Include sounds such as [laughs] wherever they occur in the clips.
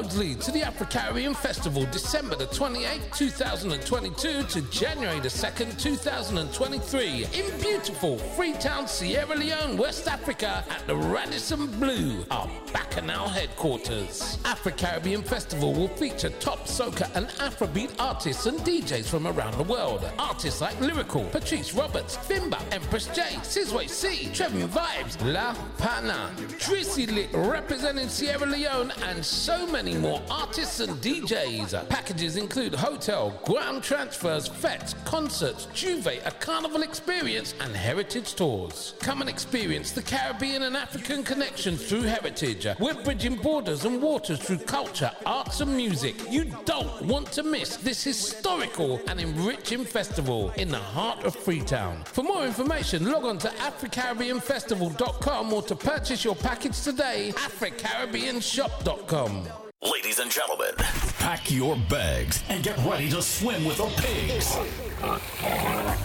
Loadsley to the Afro Caribbean Festival, December the 28th, 2022 to January the 2nd, 2023, in beautiful Freetown, Sierra Leone, West Africa, at the Radisson Blu, our Bacchanal headquarters. Afro Caribbean Festival will feature top soca and Afrobeat artists and DJs from around the world. Artists like Lyrikal, Patrice Roberts, Fimba, Empress J, Sizwe C, Trevin Vibes, La Pana, Tracy Lit representing Sierra Leone, and so many more artists and DJs. Packages include hotel, ground transfers, fetes, concerts, Juve, a carnival experience, and heritage tours. Come and experience the Caribbean and African connection through heritage. We're bridging borders and waters through culture, arts, and music. You don't want to miss this historical and enriching festival in the heart of Freetown. For more information, log on to AfriCaribbeanFestival.com or to purchase your package today, AfriCaribbeanShop.com. Ladies and gentlemen, pack your bags and get ready to swim with the pigs.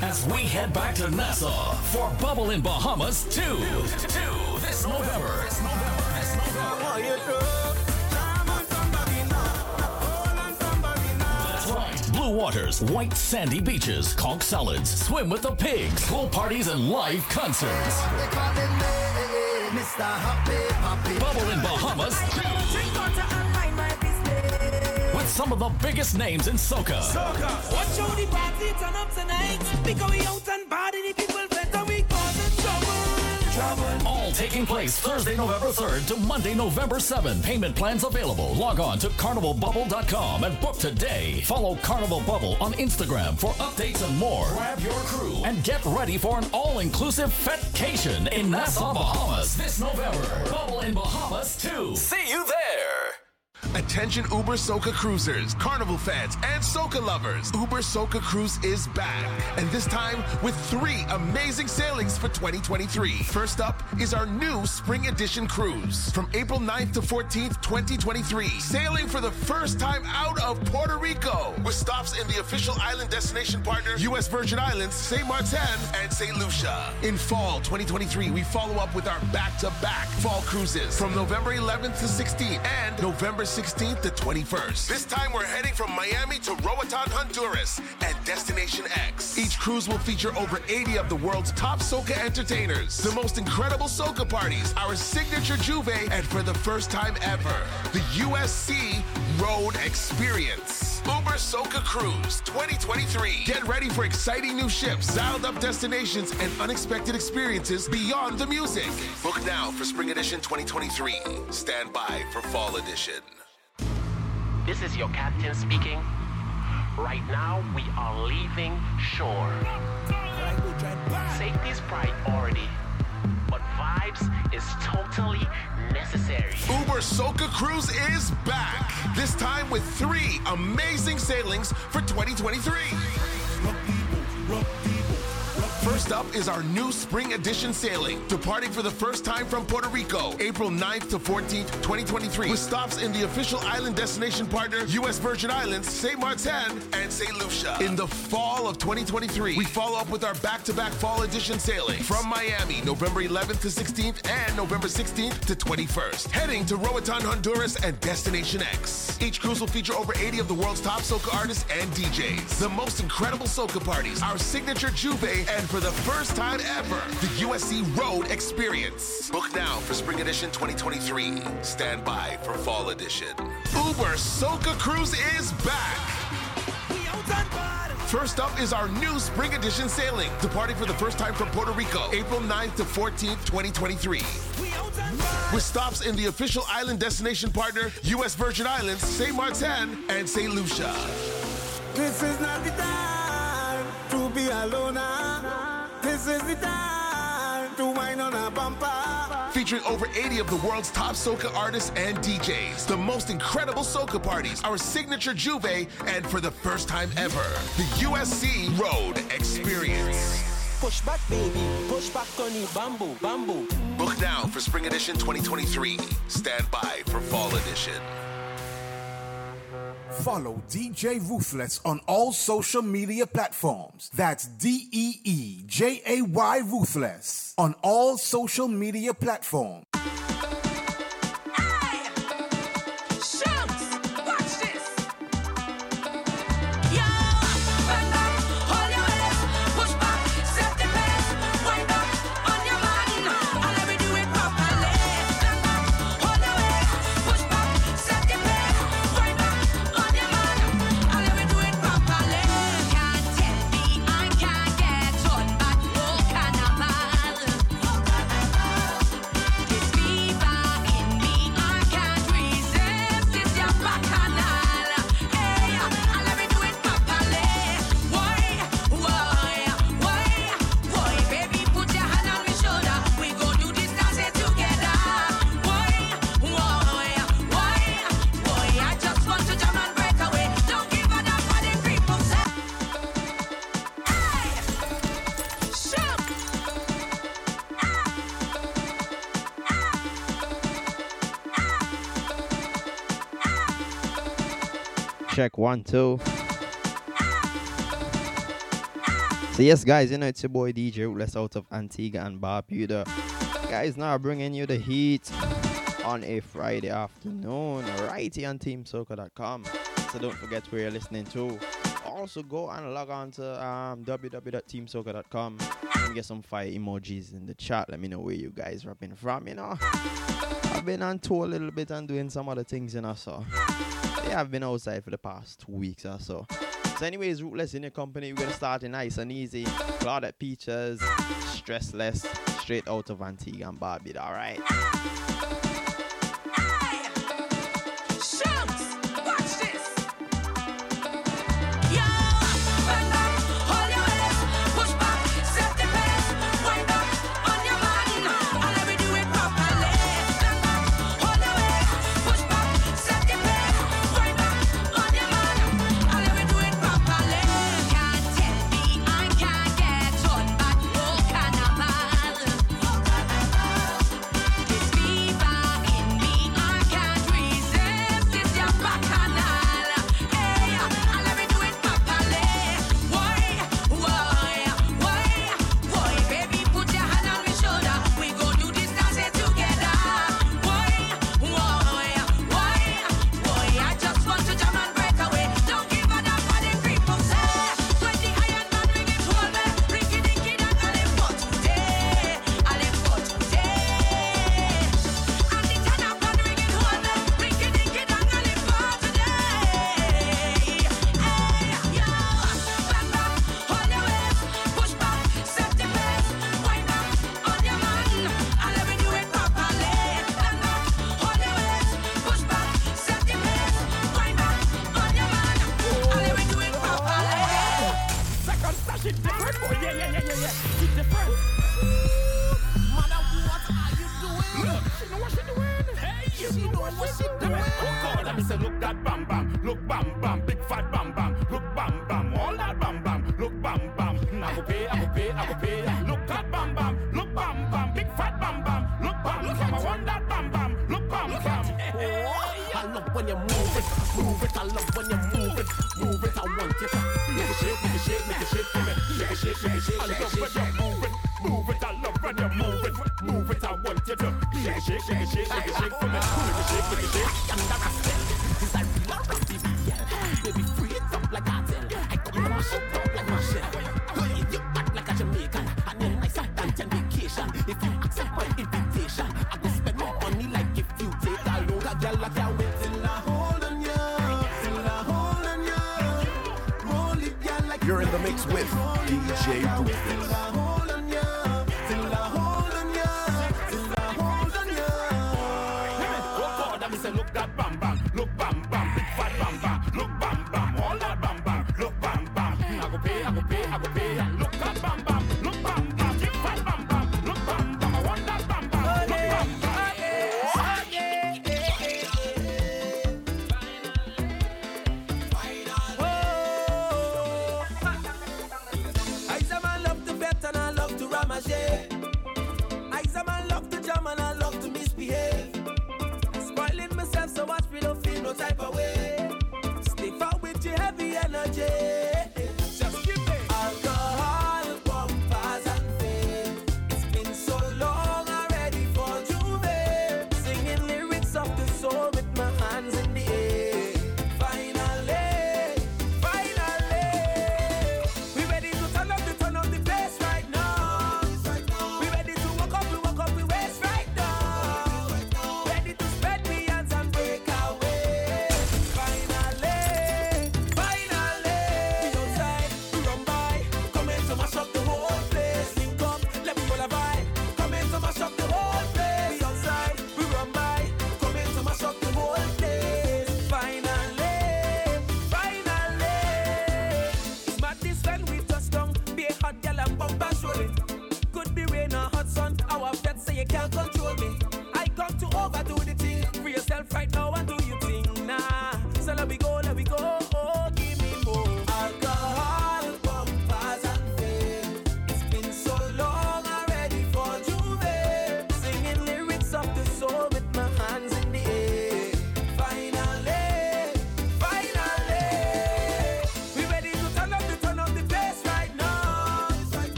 As we head back to Nassau for Bubble in Bahamas 2. 2 this November. This November. That's right. Blue waters, white sandy beaches, conch salads, swim with the pigs, pool parties, and live concerts. Bubble in Bahamas 2. With some of the biggest names in soca. Watch how the party turn up tonight. Because we out and bad the people better we causing trouble. Trouble. All taking place Thursday, November 3rd to Monday, November 7th. Payment plans available. Log on to carnivalbubble.com and book today. Follow Carnival Bubble on Instagram for updates and more. Grab your crew and get ready for an all-inclusive fetcation in Nassau, Bahamas this November. Bubble in Bahamas 2. See you there. Attention Uber Soca cruisers, carnival fans, and Soca lovers. Uber Soca Cruise is back. And this time with three amazing sailings for 2023. First up is our new Spring Edition cruise. From April 9th to 14th, 2023. Sailing for the first time out of Puerto Rico. With stops in the official island destination partner, U.S. Virgin Islands, St. Martin, and St. Lucia. In fall 2023, we follow up with our back-to-back fall cruises from November 11th to 16th and November 16th to 21st. This time we're heading from Miami to Roatan, Honduras at Destination X. Each cruise will feature over 80 of the world's top soca entertainers, the most incredible soca parties, our signature Juve, and for the first time ever, the USC Road Experience. Uber Soca Cruise 2023. Get ready for exciting new ships, dialed up destinations, and unexpected experiences beyond the music. Book now for Spring Edition 2023. Stand by for Fall Edition. This is your captain speaking. Right now, we are leaving shore. Safety is priority, but vibes is totally necessary. Uber Soca Cruise is back. This time with three amazing sailings for 2023. First up is our new spring edition sailing, departing for the first time from Puerto Rico, April 9th to 14th, 2023, with stops in the official island destination partner, U.S. Virgin Islands, St. Martin, and St. Lucia. In the fall of 2023, we follow up with our back-to-back fall edition sailing from Miami, November 11th to 16th and November 16th to 21st, heading to Roatan, Honduras, and Destination X. Each cruise will feature over 80 of the world's top soca artists and DJs, the most incredible soca parties, our signature Juve, and for the first time ever, the USC Road Experience. Book now for Spring Edition 2023. Stand by for Fall Edition. Uber Soca Cruise is back. First up is our new Spring Edition sailing, departing for the first time from Puerto Rico, April 9th to 14th, 2023. With stops in the official island destination partner, U.S. Virgin Islands, St. Martin, and St. Lucia. This is not the time to be alone. ah. This is the time to wine on a bumper. Featuring over 80 of the world's top soca artists and DJs, the most incredible soca parties, our signature Juve, and for the first time ever, the USC Road Experience. Push back, baby. Push back on the bamboo, bamboo. Book now for Spring Edition 2023. Stand by for Fall Edition. Follow DJ Ruthless on all social media platforms. That's D E E J A Y Ruthless on all social media platforms. Check one, two. So yes, guys, you know it's your boy DJ Ruthless out of Antigua and Barbuda. Guys, now bringing you the heat on a Friday afternoon, right here on TeamSoca.com. So don't forget where you're listening to. Also, go and log on to um, www.teamsoca.com and get some fire emojis in the chat. Let me know where you guys are rapping from. You know, I've been on tour a little bit and doing some other things, you know. So I've been outside for the past two weeks or so. So, anyways, Ruthless in your company. We're gonna start it nice and easy. Claudette Peters, stressless, straight out of Antigua and Barbuda. All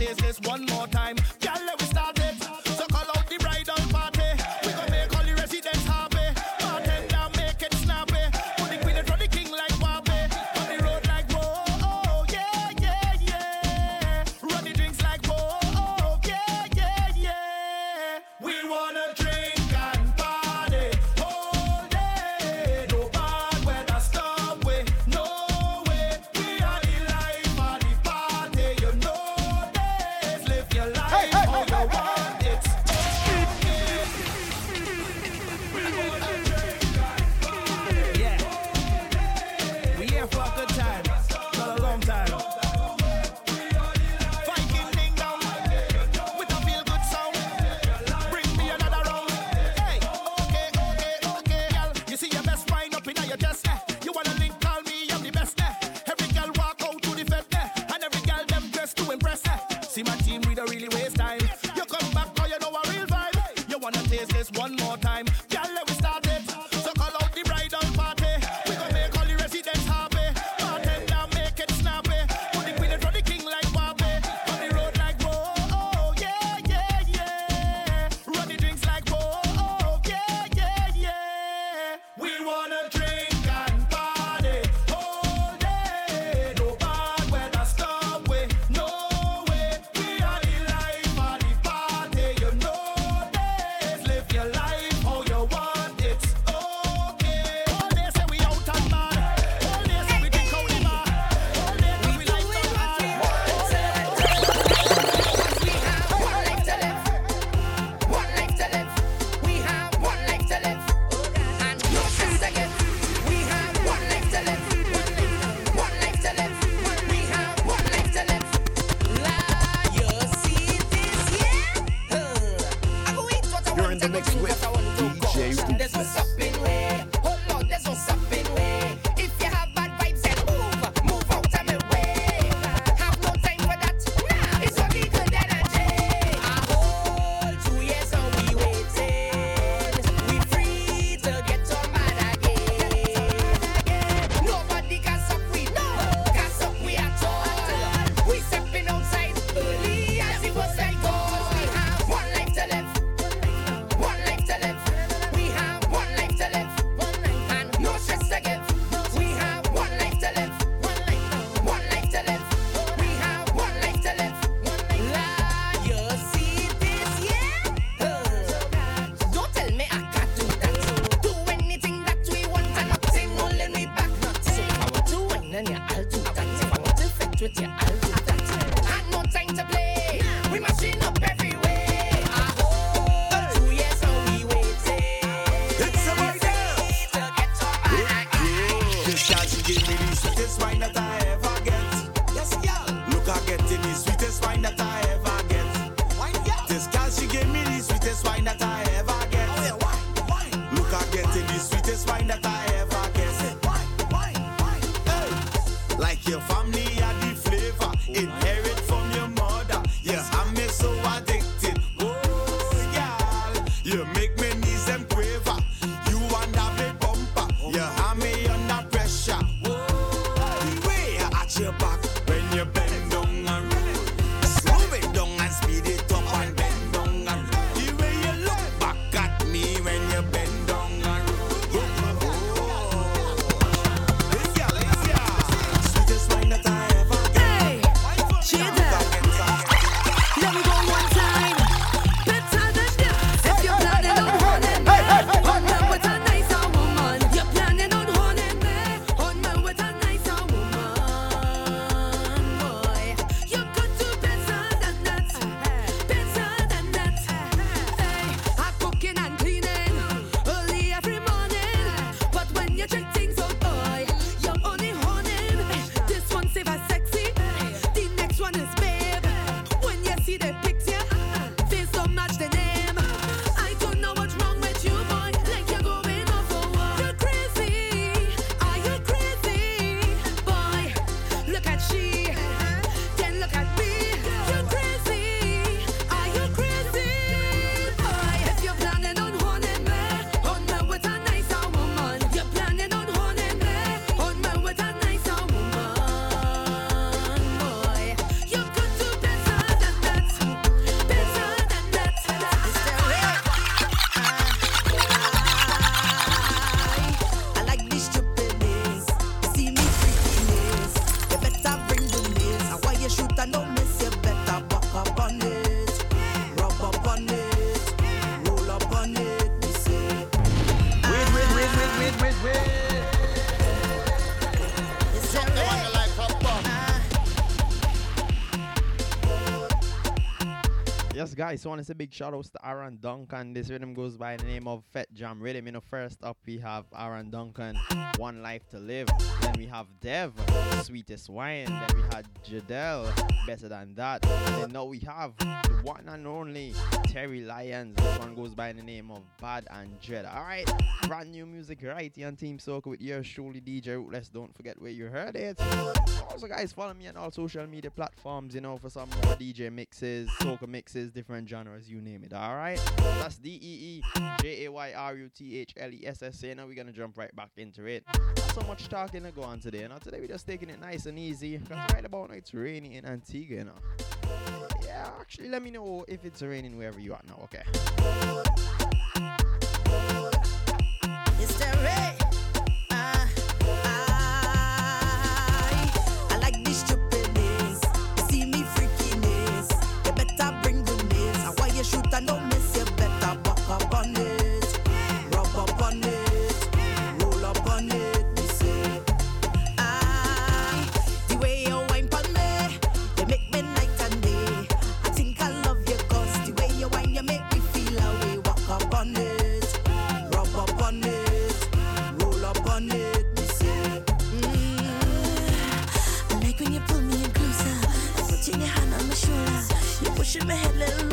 taste this one more time, guys, so I want to say big shout outs to Aaron Duncan. This rhythm goes by the name of Fat Jam Rhythm. You know, first up we have Aaron Duncan, One Life to Live. Then we have Dev, Sweetest Wine. Then we had Jadel, Better Than That. Then now we have the one and only Terry Lyons. This one goes by the name of Bad and Dread. Alright, brand new music right here on Team Soca with yours truly DJ Ruthless. Don't forget where you heard it. Also, guys, follow me on all social media platforms, you know, for some more DJ mixes, soca mixes, different genres, you name it. All right, that's D E E J A Y R U T H L E S S A. Now we're gonna jump right back into it. Not so much talking to go on today. Now today we're just taking it nice and easy. Cause right about now it's raining in Antigua, you know. Yeah, actually, let me know if it's raining wherever you are now. Okay. You pushing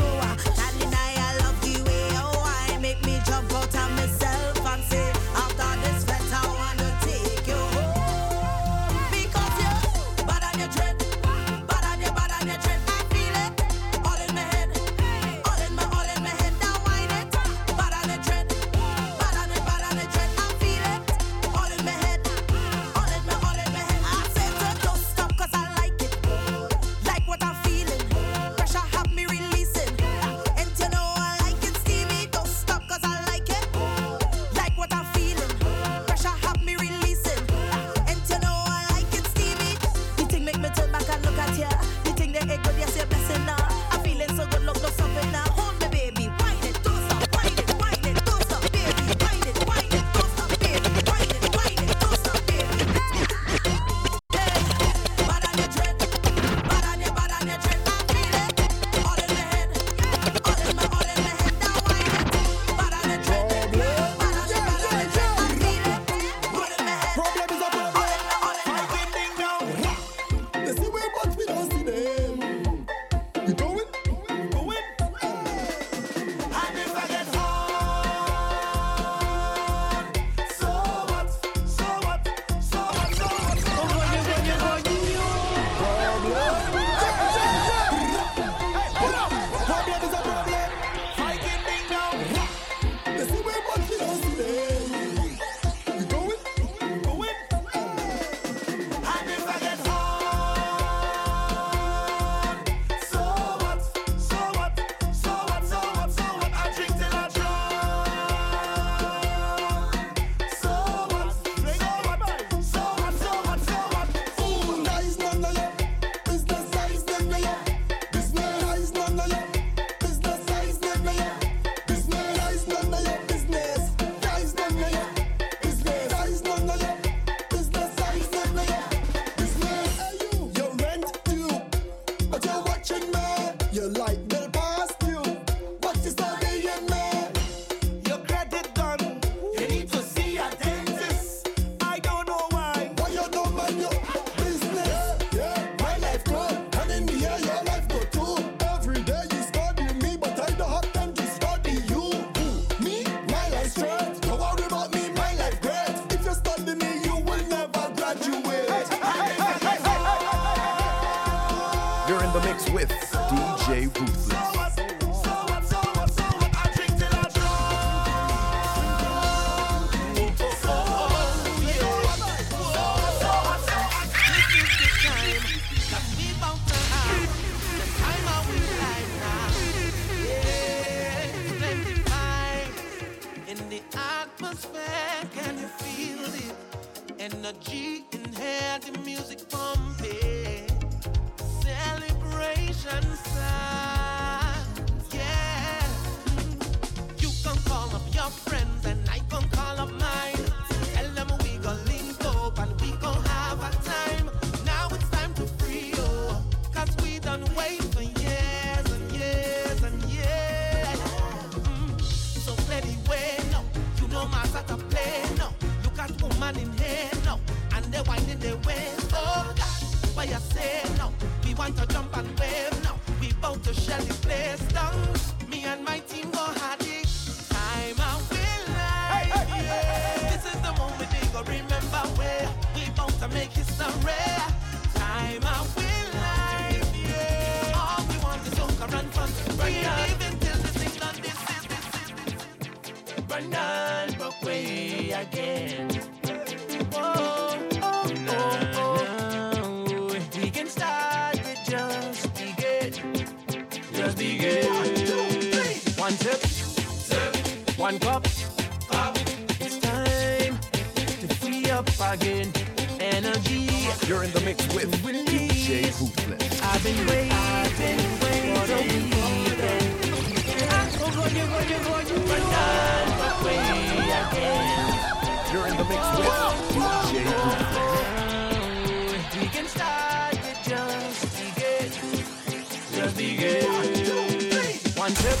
One sip,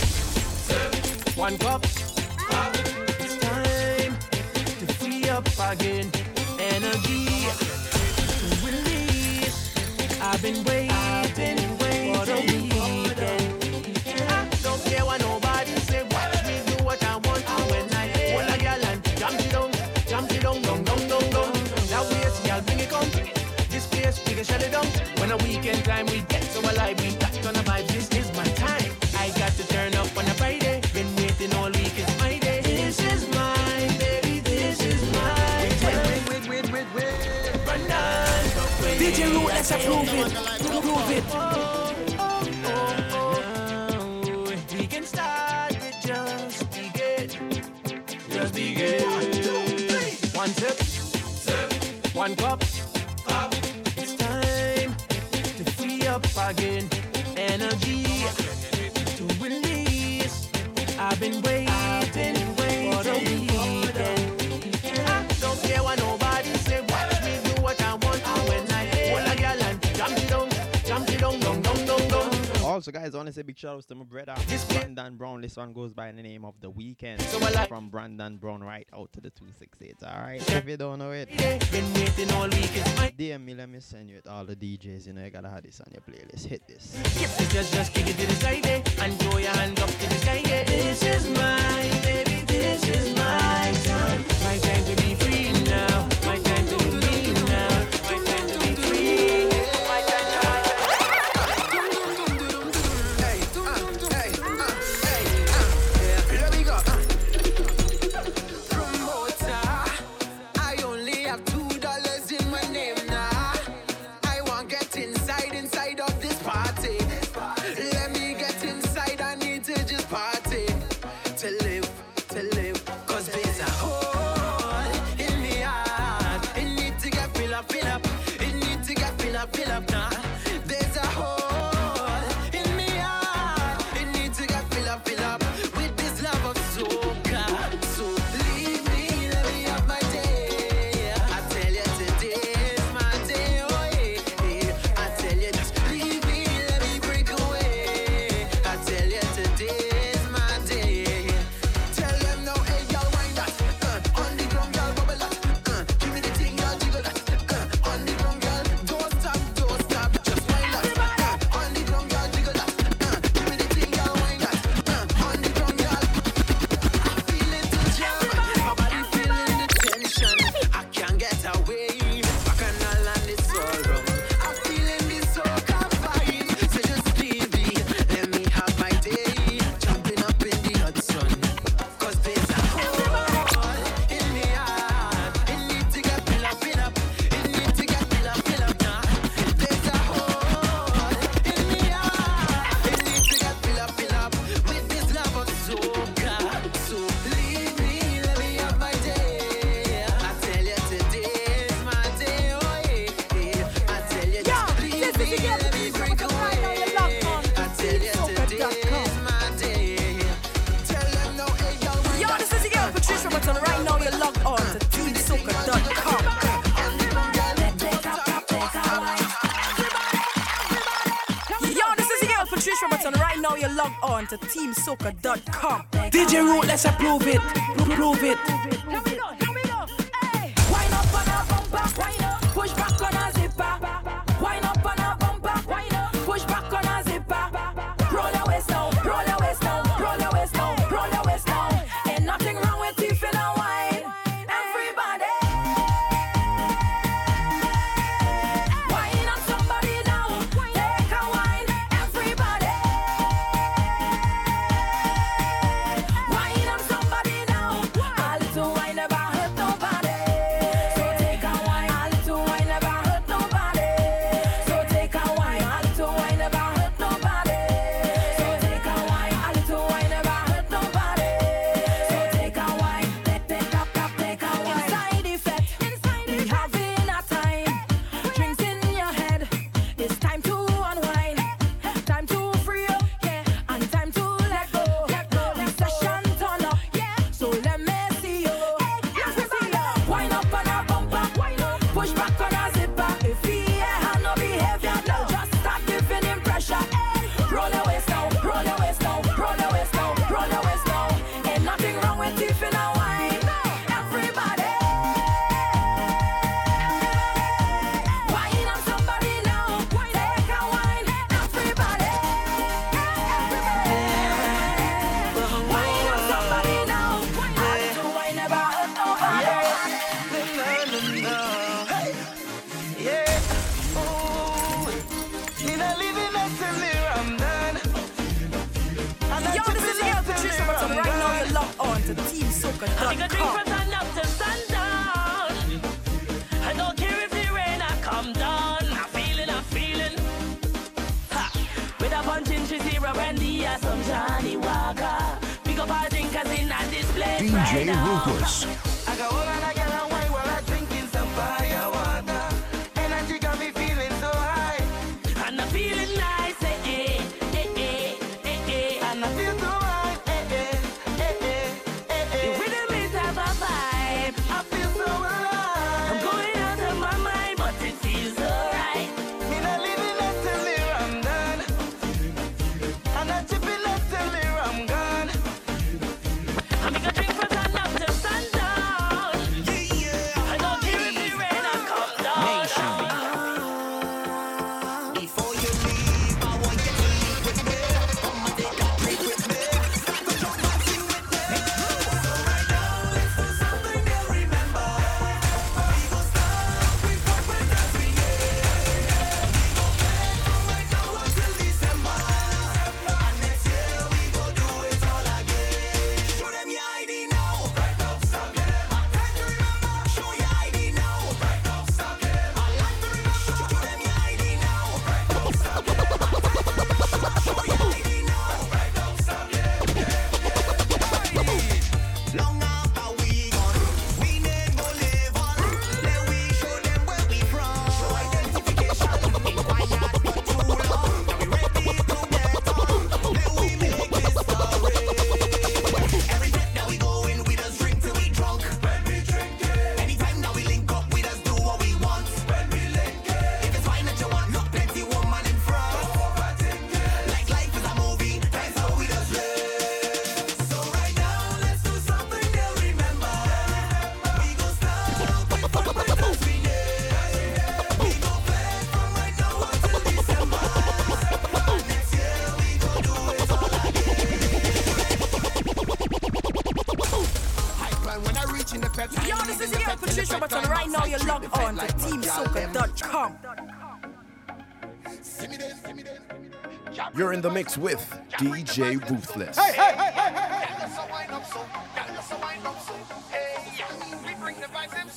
sip. one cup. Pop. It's time to free up again. Energy to release. I've been waiting, I've been waiting for the weekend. I don't care what nobody say. Watch me do what I want to when I hold a girl and jump it down, jump it down, down, down, down, down. That way, girl, bring it come. This place, we can shut it down. When a weekend time, we get so alive, we. Die. Prove it. Prove it. Also, guys, honestly, big shout outs to my brother Brandon Brown. This one goes by the name of The Weekend so like from Brandon Brown right out to the 268. All right, if you don't know it, DM me, let me send you it. All the DJs, you know, you gotta have this on your playlist. Hit this. This is my baby, this is my time. My time to be free now. My teamsoca.com. DJ Root, let's approve it. log on to teamsoca.com. You're in the mix with DJ Ruthless. Hey, hey, hey, hey, hey. We bring the vibes and.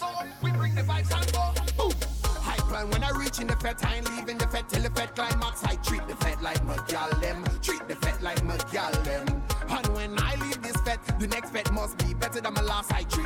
We bring the vibes and. Boom. High plan when I reach in the fete, I ain't leaving the fete till the fete climax. I treat the fete like my gal them. Treat the fete like my gal them. And when I leave this fete, the next fete must be better than my last. I treat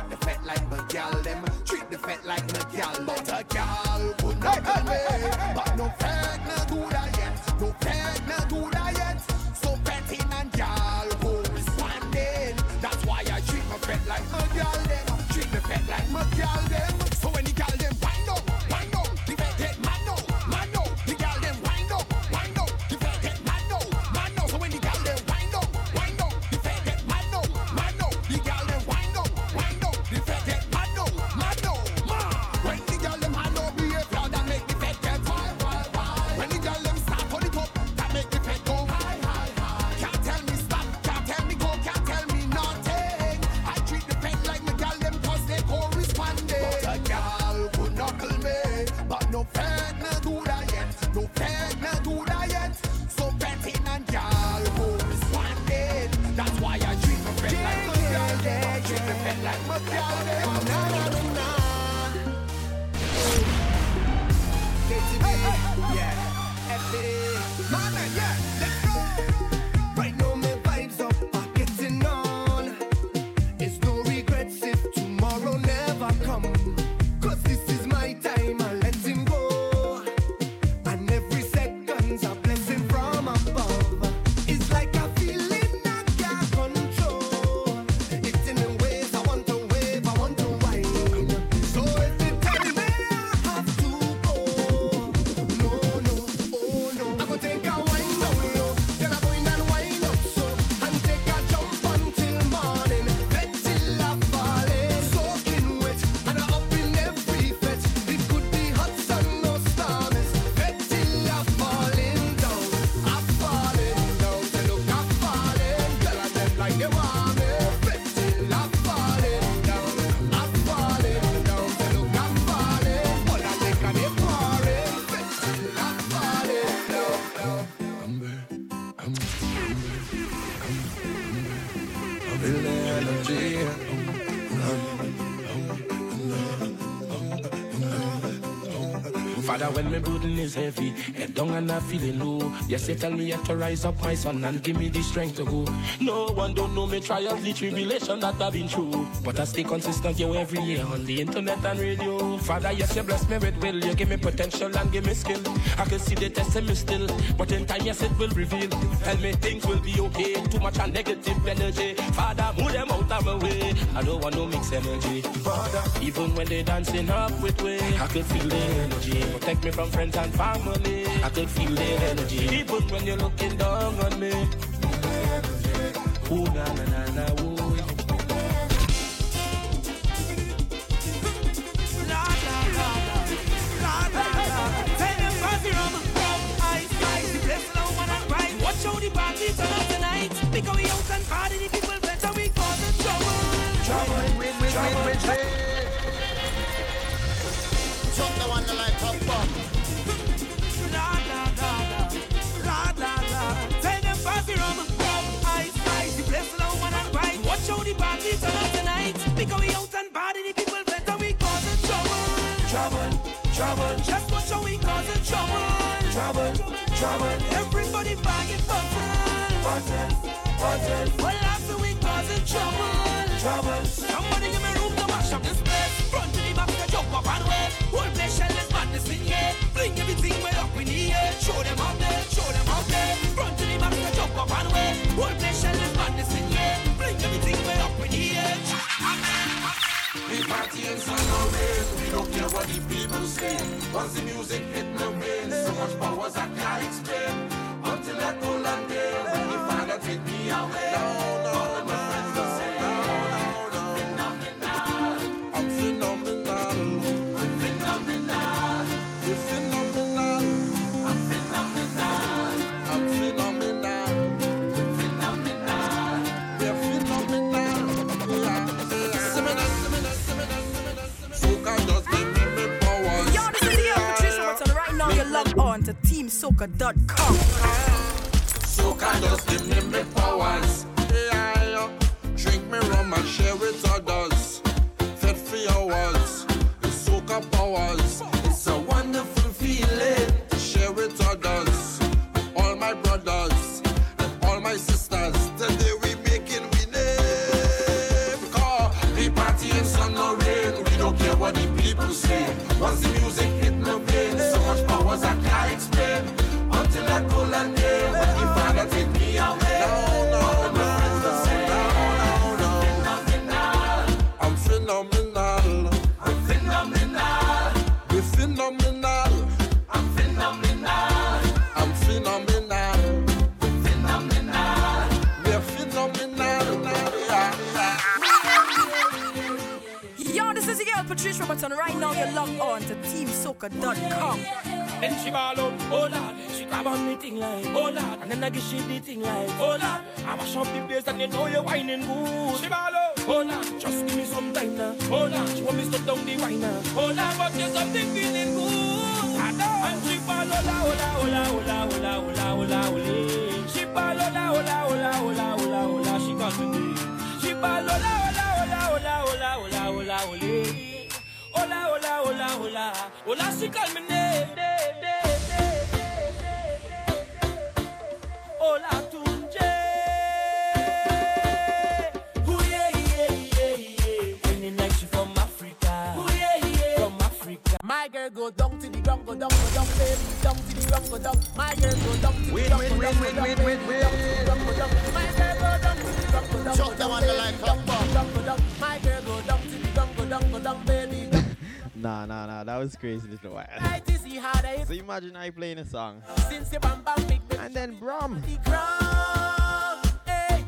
heavy. And don't I not feeling low. Yes, you tell me you have to rise up, my son, and give me the strength to go. No one don't know me trials, the tribulation that I've been through. But I stay consistent, yo, every year on the internet and radio. Father, yes, you bless me with will. You give me potential and give me skill. I can see the test in me still. But in time, yes, it will reveal. Tell me things will be okay. Too much of negative energy. Father, move them out of my way. I don't want no mixed energy. Father, even when they dancing up with way, I could feel the energy. Protect me from friends and family. I could feel the energy. Even when you're looking down on me. Ooh, na na na na, ooh. Watch how the party turn up tonight. Because we out and party, the people better we causing trouble. Trouble, win, win, win, win, the one that like. The party turn up tonight. Because we out and party, the people better we causing trouble. Trouble, trouble. Just watch how we causing trouble. Trouble, trouble. Everybody buying buttons, buttons, buttons. Well, after we causing trouble, trouble. Somebody give me room to mash up this place. Front to the back, to jump up and away. Whole place shell madness in here. Bring everything way up in the air. Show them out there, show them out there. Front to the back, to jump up and away. Whole place party sun or rain, we don't care what the people say. Once the music hit my brain, so much powers I can't explain. Until that golden day, when the father take me away. All Logged on to TeamSoca.com. Soca just give me me powers. Yeah. Drink me rum and share with others. Fed for hours. The soca powers. Colonel Patrice Robertson, right now you're logged on to TeamSoca.com. Then she ball up, oh lord, she grab on me thing like, oh lord, and then I give she the thing like, oh lord, I mash up the place and you know you're whining good. She ball up, oh lord, just give me some time now, oh lord, she want me to down the wine now, oh lord, but there's something feeling good. And she ball, oh lord, oh lord, oh lord, oh lord, oh lord, oh lord, she ball, oh lord, oh lord, oh lord, oh lord, oh lord, she got me. She ball, oh lord, oh lord, oh lord, oh lord, oh lord, oh lord hola, hola, hola, hola. Hola, she call me name. Hola, Tunje. Ooh, yeah, yeah, yeah, yeah. Any night she from Africa. Ooh, yeah, yeah. From Africa. My girl go down to the ground, go down, go down, baby. Down to the ground, go down. My girl go down to the ground, go down, go down, wait, wait, wait, wait. My girl go down to the ground, go down, go down, baby. Down, go down. My girl go down to the ground, go down, go down, baby. Nah, nah, nah, that was crazy little while. so imagine I playing a song. And then Brom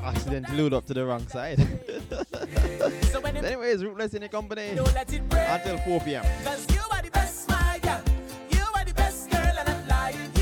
accidentally load up to the wrong side. [laughs] so anyways, Ruthless in the company until 4 p.m. Cause you are the best, my girl. You are the best girl, and I'm lying.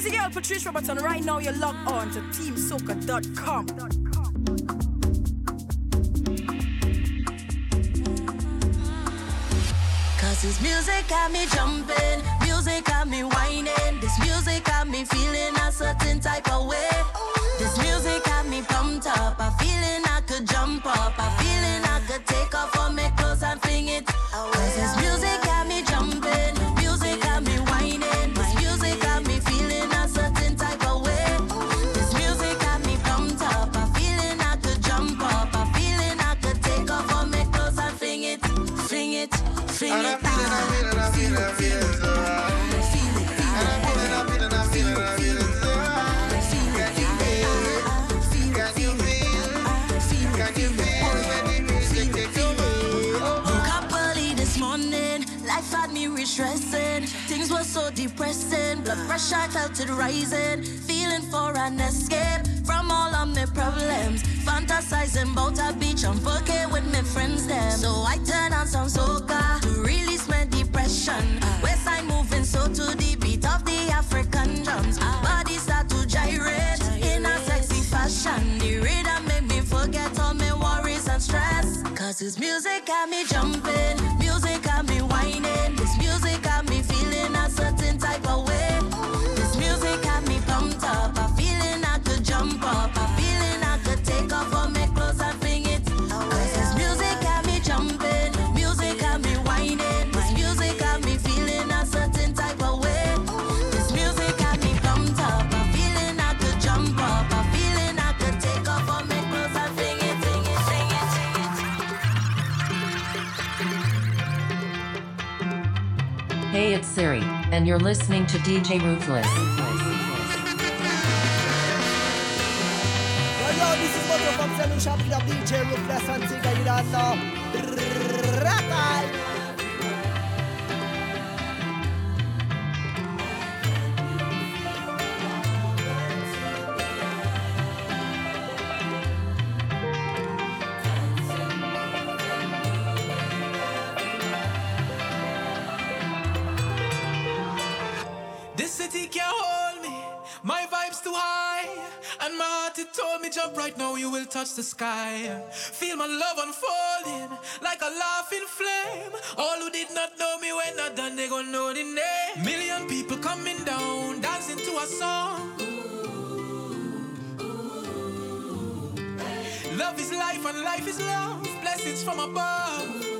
is the girl Patrice Robertson. Right now, you're locked on to TeamSoca.com. Cause this music got me jumping, music got me whining, this music got me feeling a certain type of way. This music got me pumped up, I feeling I could jump up, I feeling I could take off all my clothes and fling it. Cause this music pressing, Blood pressure it rising. Feeling for an escape from all of my problems. Fantasizing about a beach I'm fucking with my friends them. So I turn on some soca to release my depression. Westside moving so to the beat of the African drums. Body start to gyrate in a sexy fashion. The rhythm make me forget all my worries and stress. Cause this music got me jumping. wipe away Hey, it's Siri, and you're listening to DJ Ruthless. This is from, Shop, DJ Ruthless, and touch the sky. Feel my love unfolding like a laughing flame. All who did not know me when I done, they gon' know the name. Million people coming down, dancing to a song. Love is life and life is love. Blessings from above.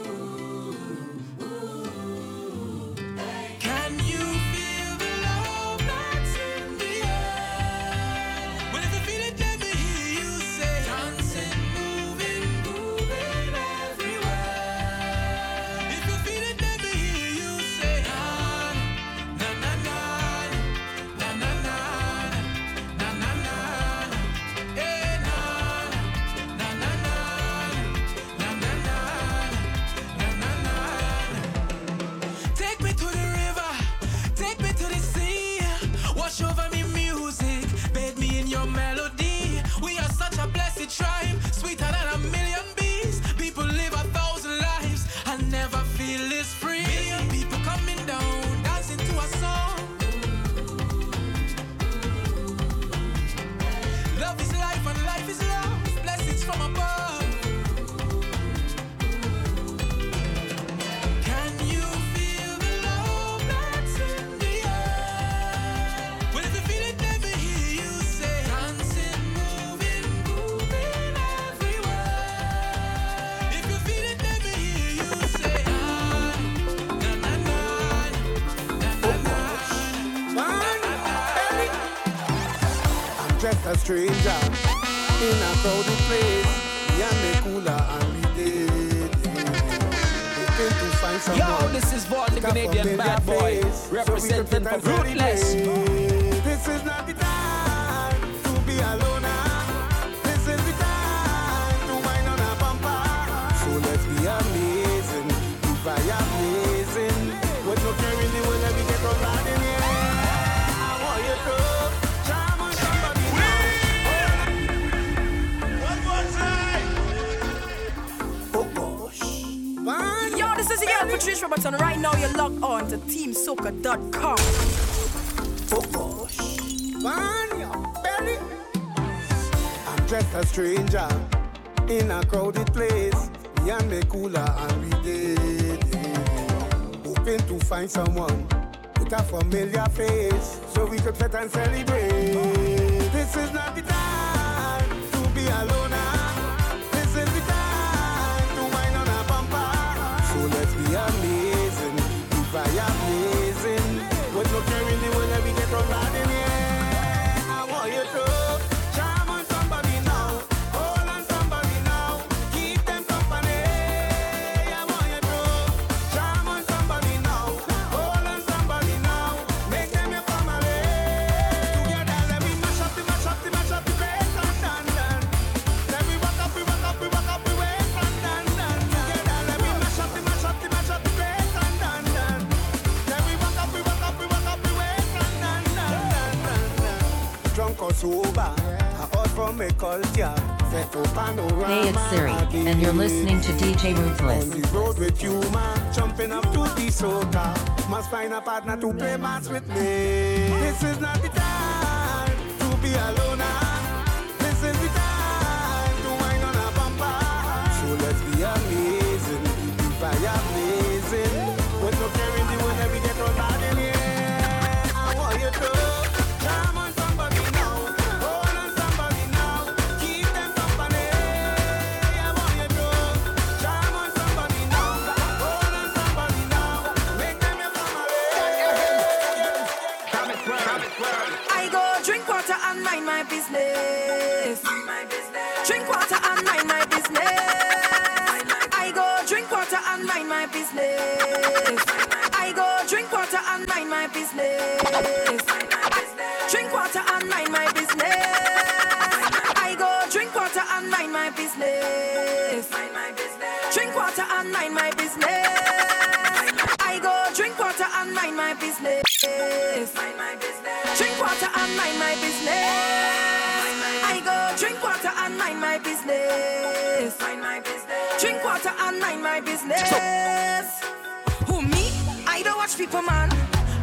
Stranger in a crowded place. Me and me cooler and we did. Hoping to find. Yo, this is Vaughn, the Canadian bad boy, so representing fit for. Ruthless. This is not Patrice Robertson. Right now, you're logged on to oh, your belly. I'm just a stranger in a crowded place. Me cooler and we did. Hoping to find someone with a familiar face so we could fit and celebrate. This is not panorama. Hey, it's Siri, and you're listening to DJ Ruthless. On the road with you, man. Jumping up to the soca. Must find a partner to play with me. This is not the time to be alone. ah. This is the time to wind on a bumper. So let's be. Business. I go drink water and mind my business. Drink water and mind my business. I go drink water and mind my business. Drink water and mind my business. Drink water and mind my business. Drink water and mind my business. I go drink water and mind my business. Drink water and mind my business. Who me? I don't watch people, man.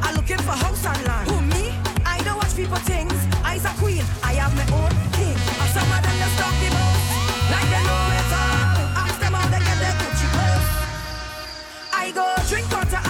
I looking for house and land. Who me? I don't watch people things. I's a queen. I have my own king. And some of them just talk the most. Like they know it all. Ask them how they get their Gucci clothes. I go drink water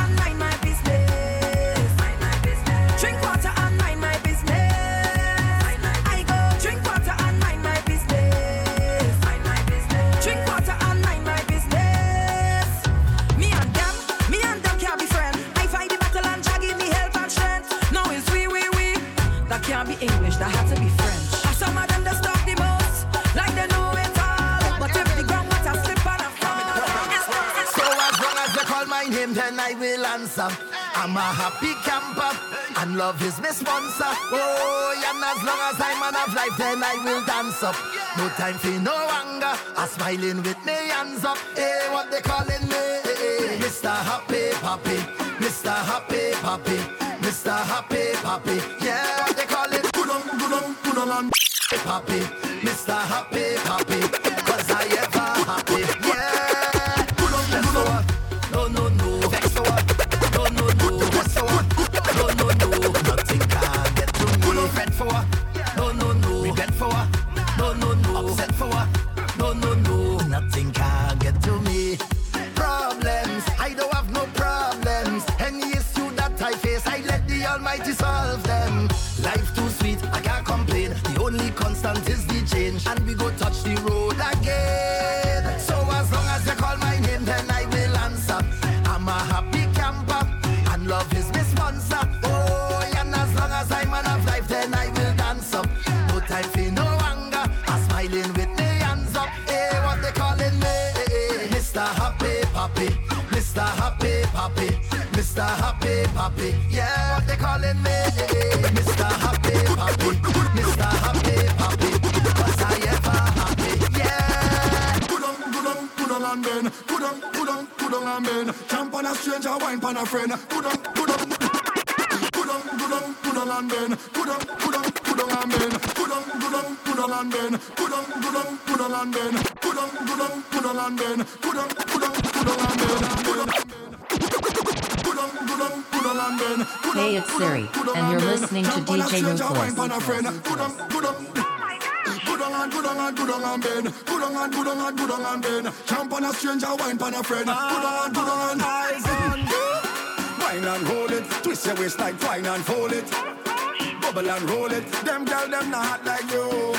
love is my sponsor. Oh, and as long as I'm man of life, then I will dance up. No time for no anger. I'm smiling with me hands up. Hey, what they calling me? Hey, Mr. Happy Papi, Mr. Happy Papi, Mr. Happy Papi. Yeah, what they call it? Put on, put on, put on, on. Mr. Happy Papi, Good on, good on, good on and bend. Jump on a stranger, wine on a friend. Good on, good on. Good on, good on, good on and bend. Good on, good on, good on and bend. Good on, good on, good on and bend. Good on, good on, good on and bend. Good on, good on, good on and bend. Good on, good on, good on and on, on, Hey, it's Siri, and you're listening to a DJ wine and good on and good on and bend. Good on and good on and good on and bend. Jump on a stranger, wine on a friend. Good on and good on and eyes on you. Wine and hold it, twist your waist like twine and fold it. Bubble and roll it, them girl them not like you.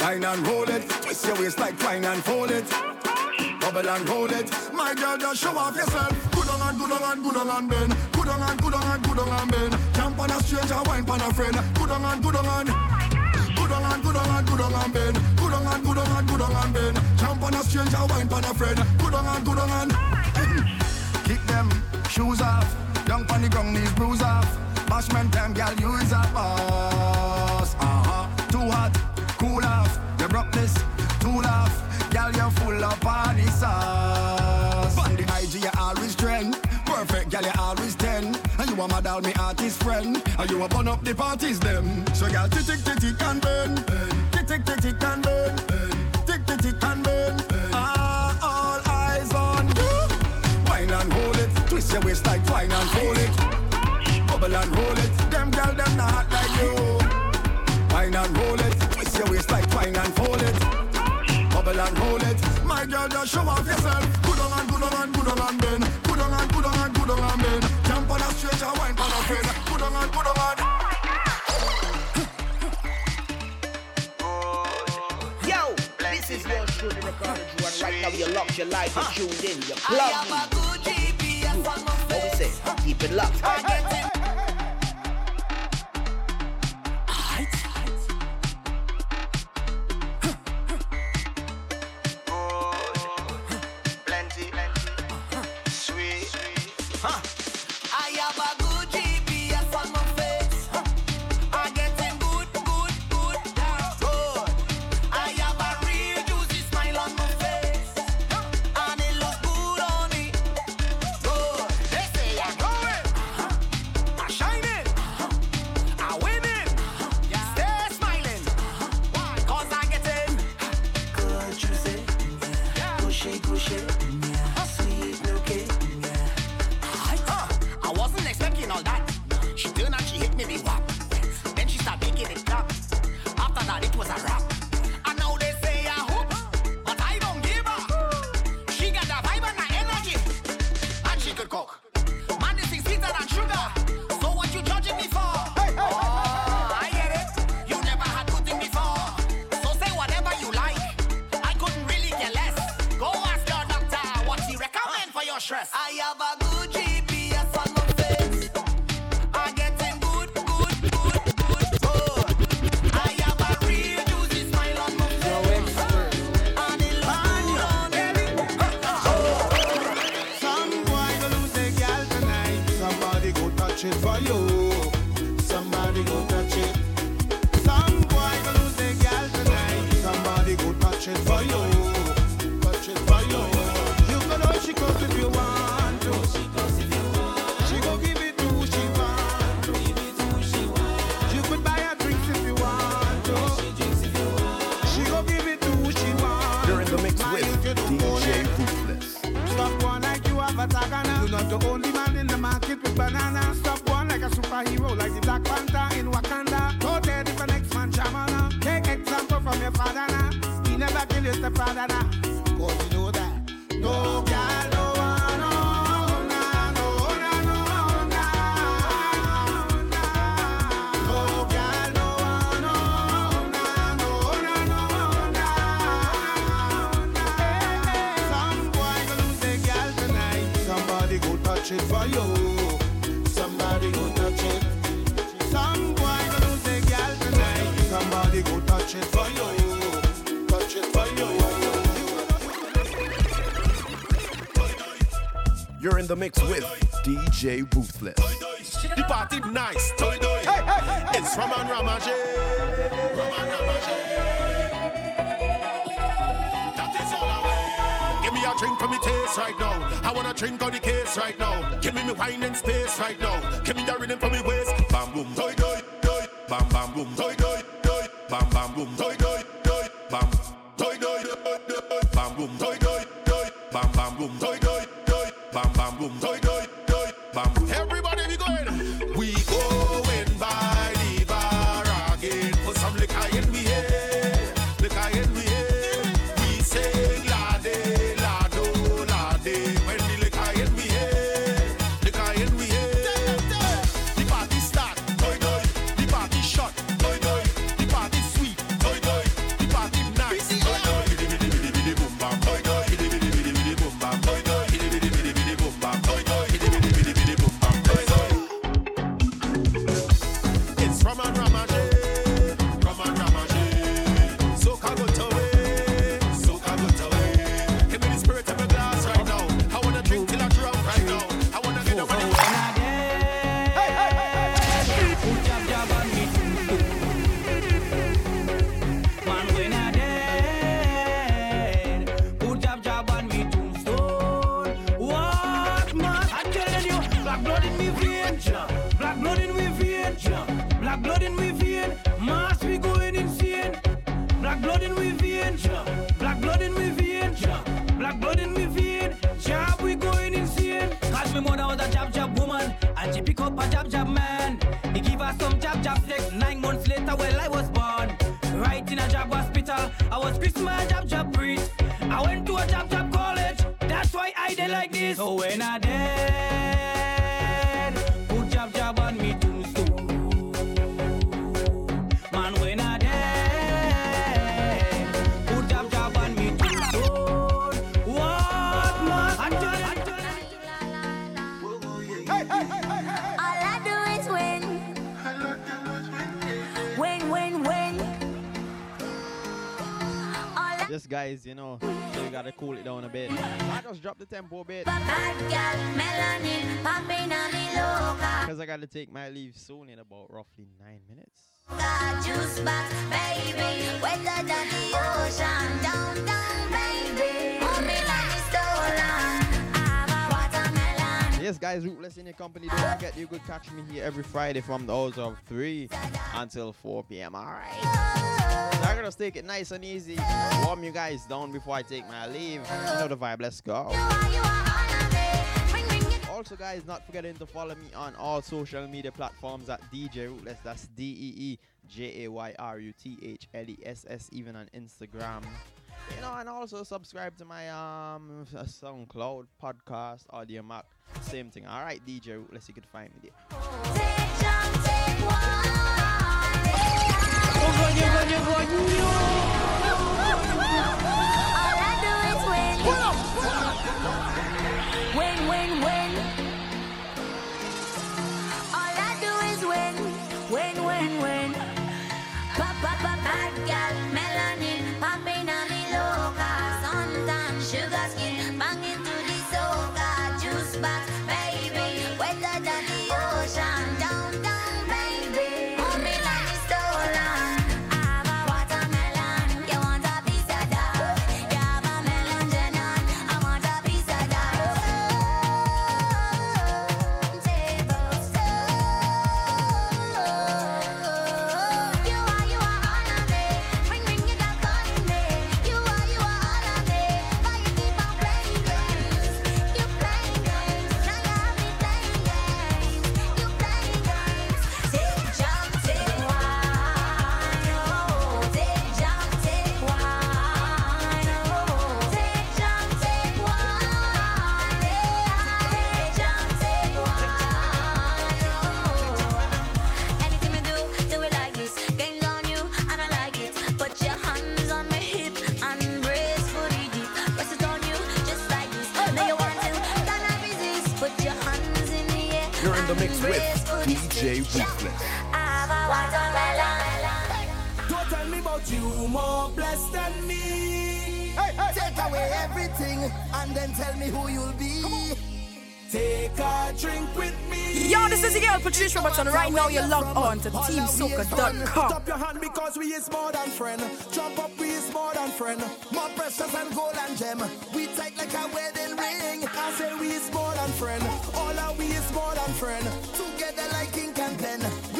Wine and roll it, twist your waist like twine and fold it. Bubble and roll it, my girl just show off yourself. Good on and good on and good on and bend. Good on and good on and good on and bend. Jump on a stranger, wine on a friend. Good on and good on and. Good on and good on and bend. Good on and good on and good on and bend. Jump on a stranger, wine on a friend. Good on and good on and. Kick them shoes off. Down on the ground, knees bruise off. Bashment them, girl, you is a boss. Uh-huh. Too hot, cool off. You broke this, too laugh. Girl, you're full of party sauce. A model, me artist friend. And you a burn up the parties, them. So, girl, tick, tick, tick, and burn. Tick, tick, tick, and burn. Tick, tick, tick, and burn. Ah, all eyes on you. Wine and hold it. Twist your waist like twine and fold it. Bubble and roll it. Them girl, them not like you. Wine and roll it. Twist your waist like twine and fold it. Bubble and roll it. My girl, just show off yourself. Good on and good on and good on and bend. Good on and good on and good on and bend. Jump on a stranger, wine on a friend. Good on and good on. Yo, this is your truly recorded you, and right now you locked your life and tuned in. You I plug have me. a good GPS on my What we say? Keep it locked. Man in the market with banana. Stop one like a superhero, like the Black Panther in Wakanda. Go there if the next man shamana. Take example from your father now. He never kill your stepfather now. Cause you know that. No girl, You're in the mix with DJ Ruthless. The party nice. Hey, hey, hey. It's Raman Ramajay. Raman drink for me taste right now. I wanna drink on the case right now. Give me me wine and space right now. Give me the rhythm for me waist. Bam boom. Bam bam boom. Bam bam boom. the tempo a bit. Because I gotta take my leave soon in about roughly nine minutes. Juice Yes, guys, Ruthless in your company. Don't forget you could catch me here every Friday from the hours of 3 until 4 p.m. All right. So I'm going to take it nice and easy. Warm you guys down before I take my leave. You know the vibe. Let's go. Also, guys, not forgetting to follow me on all social media platforms at DJ Ruthless. That's D E E J A Y R U T H L E S S, even on Instagram. You know, and also subscribe to my um SoundCloud podcast, Audiomack. Same thing. All right, DJ Ruthless, you could find me there. All I do is win. Patrice Robertson. Right now, you're logged on to TeamSoca.com. up your hand because we is more than friend. Jump up, we is more than friend. More precious than gold and gem. We tight like a wedding ring. I say we is more than friend. All our we is more than friend. Together like ink and pen.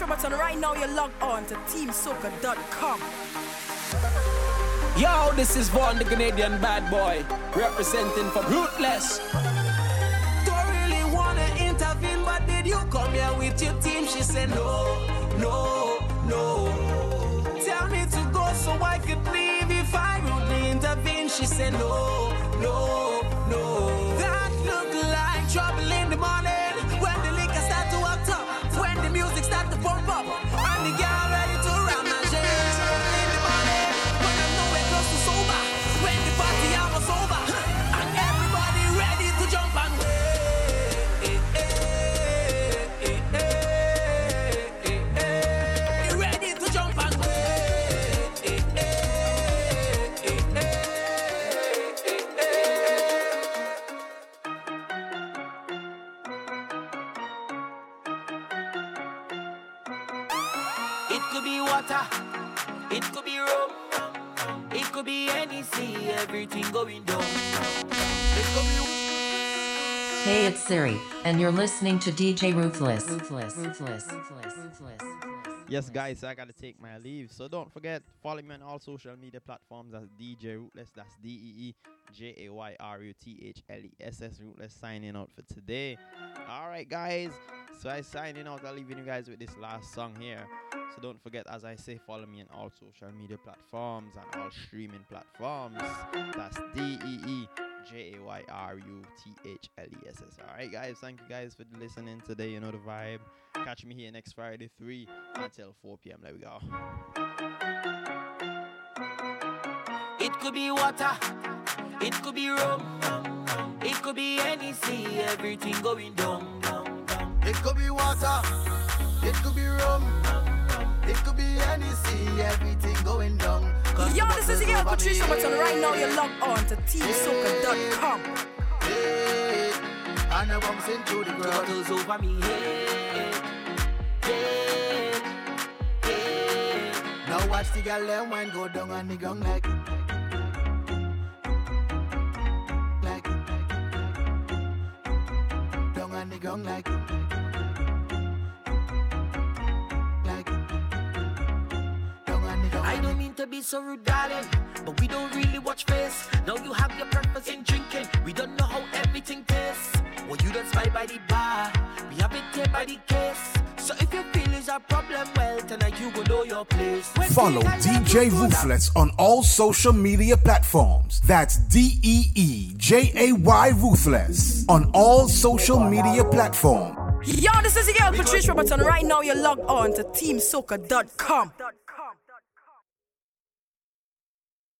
Robertson. Right now, you're logged on to TeamSoca.com. Yo, this is Vaughn, the Canadian bad boy, representing for Ruthless. Don't really wanna intervene, but did you come here with your team? She said no, no, no. Tell me to go so I could leave if I rudely intervene. She said no, no, no. Hey, it's Siri, and you're listening to DJ Ruthless. Ruthless. Ruthless. Yes, guys, I gotta take my leave. So don't forget, follow me on all social media platforms as DJ Ruthless. That's D E E J A Y R U T H L E S S Ruthless signing out for today. Alright, guys. So I signing out, I'm leaving you guys with this last song here. So don't forget, as I say, follow me on all social media platforms and all streaming platforms. That's D E E J A Y R U T H L E S S. Alright, guys, thank you guys for listening today. You know the vibe. Catch me here next Friday, 3 until 4 p.m. There we go. It could be water, it could be rum, it could be any sea, everything going down. It could be water, it could be rum, it could be any sea, everything going down. Yo, this is your girl bottles Patrice over Right now, you're logged on to TeamSoca.com. Hey, and I'm bouncing through the ground. Bottles over me head, head, head. Now watch the girl them wine go down on the ground like like down on the ground like like down on the ground. I don't mean to be so rude, darling, but we don't really watch face. Now you have your purpose in drinking. We don't know how everything tastes. Well, you don't spy by the bar. We have it here by the case. So if you feel is a problem, well, tonight you go know your place. When Follow DJ Ruthless on all social media platforms. That's D E E J A Y Ruthless on all social media platforms. Yo, this is your girl Patrice Robertson. Right now, you're logged on to TeamSoca.com.